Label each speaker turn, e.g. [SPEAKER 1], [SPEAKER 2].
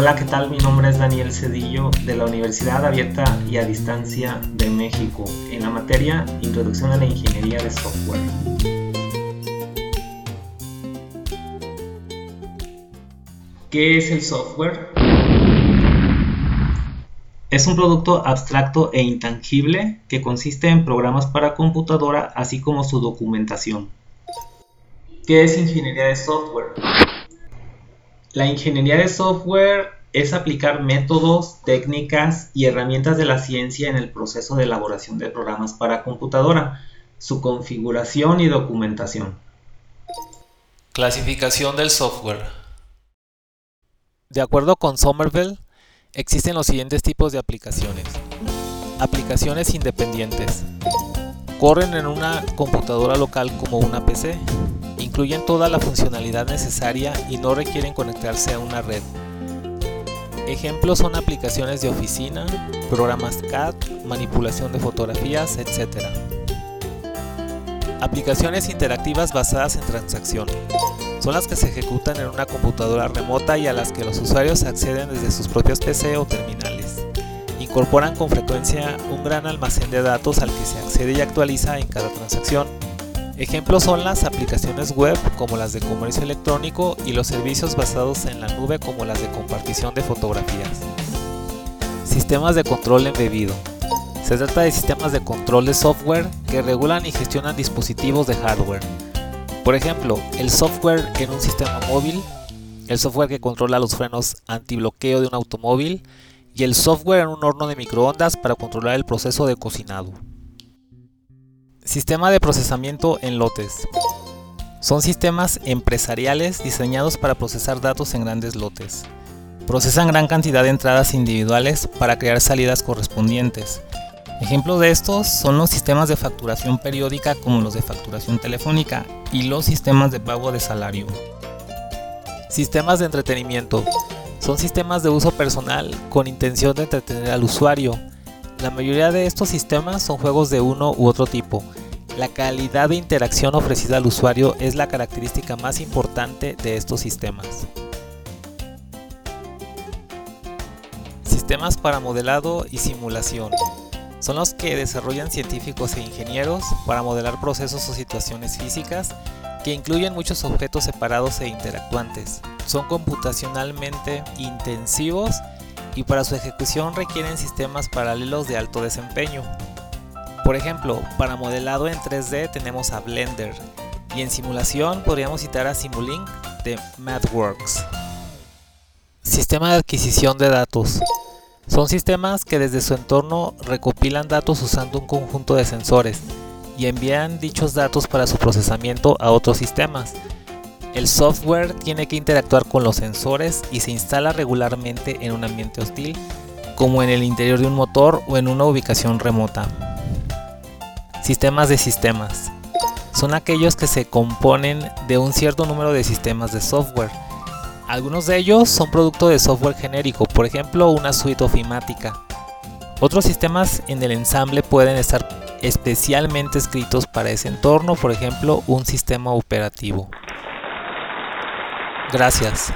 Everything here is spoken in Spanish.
[SPEAKER 1] Hola, ¿qué tal? Mi nombre es Daniel Cedillo de la Universidad Abierta y a Distancia de México en la materia Introducción a la Ingeniería de Software. ¿Qué es el software? Es un producto abstracto e intangible que consiste en programas para computadora así como su documentación. ¿Qué es ingeniería de software? La ingeniería de software es aplicar métodos, técnicas y herramientas de la ciencia en el proceso de elaboración de programas para computadora, su configuración y documentación.
[SPEAKER 2] Clasificación del software. De acuerdo con Somerville, existen los siguientes tipos de aplicaciones. Aplicaciones independientes. Corren en una computadora local como una PC incluyen toda la funcionalidad necesaria y no requieren conectarse a una red. Ejemplos son aplicaciones de oficina, programas CAD, manipulación de fotografías, etc. Aplicaciones interactivas basadas en transacción. Son las que se ejecutan en una computadora remota y a las que los usuarios acceden desde sus propios PC o terminales. Incorporan con frecuencia un gran almacén de datos al que se accede y actualiza en cada transacción Ejemplos son las aplicaciones web como las de comercio electrónico y los servicios basados en la nube como las de compartición de fotografías. Sistemas de control embebido. Se trata de sistemas de control de software que regulan y gestionan dispositivos de hardware. Por ejemplo, el software en un sistema móvil, el software que controla los frenos antibloqueo de un automóvil y el software en un horno de microondas para controlar el proceso de cocinado. Sistema de procesamiento en lotes. Son sistemas empresariales diseñados para procesar datos en grandes lotes. Procesan gran cantidad de entradas individuales para crear salidas correspondientes. Ejemplos de estos son los sistemas de facturación periódica como los de facturación telefónica y los sistemas de pago de salario. Sistemas de entretenimiento. Son sistemas de uso personal con intención de entretener al usuario la mayoría de estos sistemas son juegos de uno u otro tipo. La calidad de interacción ofrecida al usuario es la característica más importante de estos sistemas. Sistemas para modelado y simulación. Son los que desarrollan científicos e ingenieros para modelar procesos o situaciones físicas que incluyen muchos objetos separados e interactuantes. Son computacionalmente intensivos y para su ejecución requieren sistemas paralelos de alto desempeño. Por ejemplo, para modelado en 3D tenemos a Blender y en simulación podríamos citar a Simulink de MathWorks. Sistema de adquisición de datos. Son sistemas que desde su entorno recopilan datos usando un conjunto de sensores y envían dichos datos para su procesamiento a otros sistemas el software tiene que interactuar con los sensores y se instala regularmente en un ambiente hostil, como en el interior de un motor o en una ubicación remota. Sistemas de sistemas. Son aquellos que se componen de un cierto número de sistemas de software. Algunos de ellos son producto de software genérico, por ejemplo una suite ofimática. Otros sistemas en el ensamble pueden estar especialmente escritos para ese entorno, por ejemplo un sistema operativo. Gracias.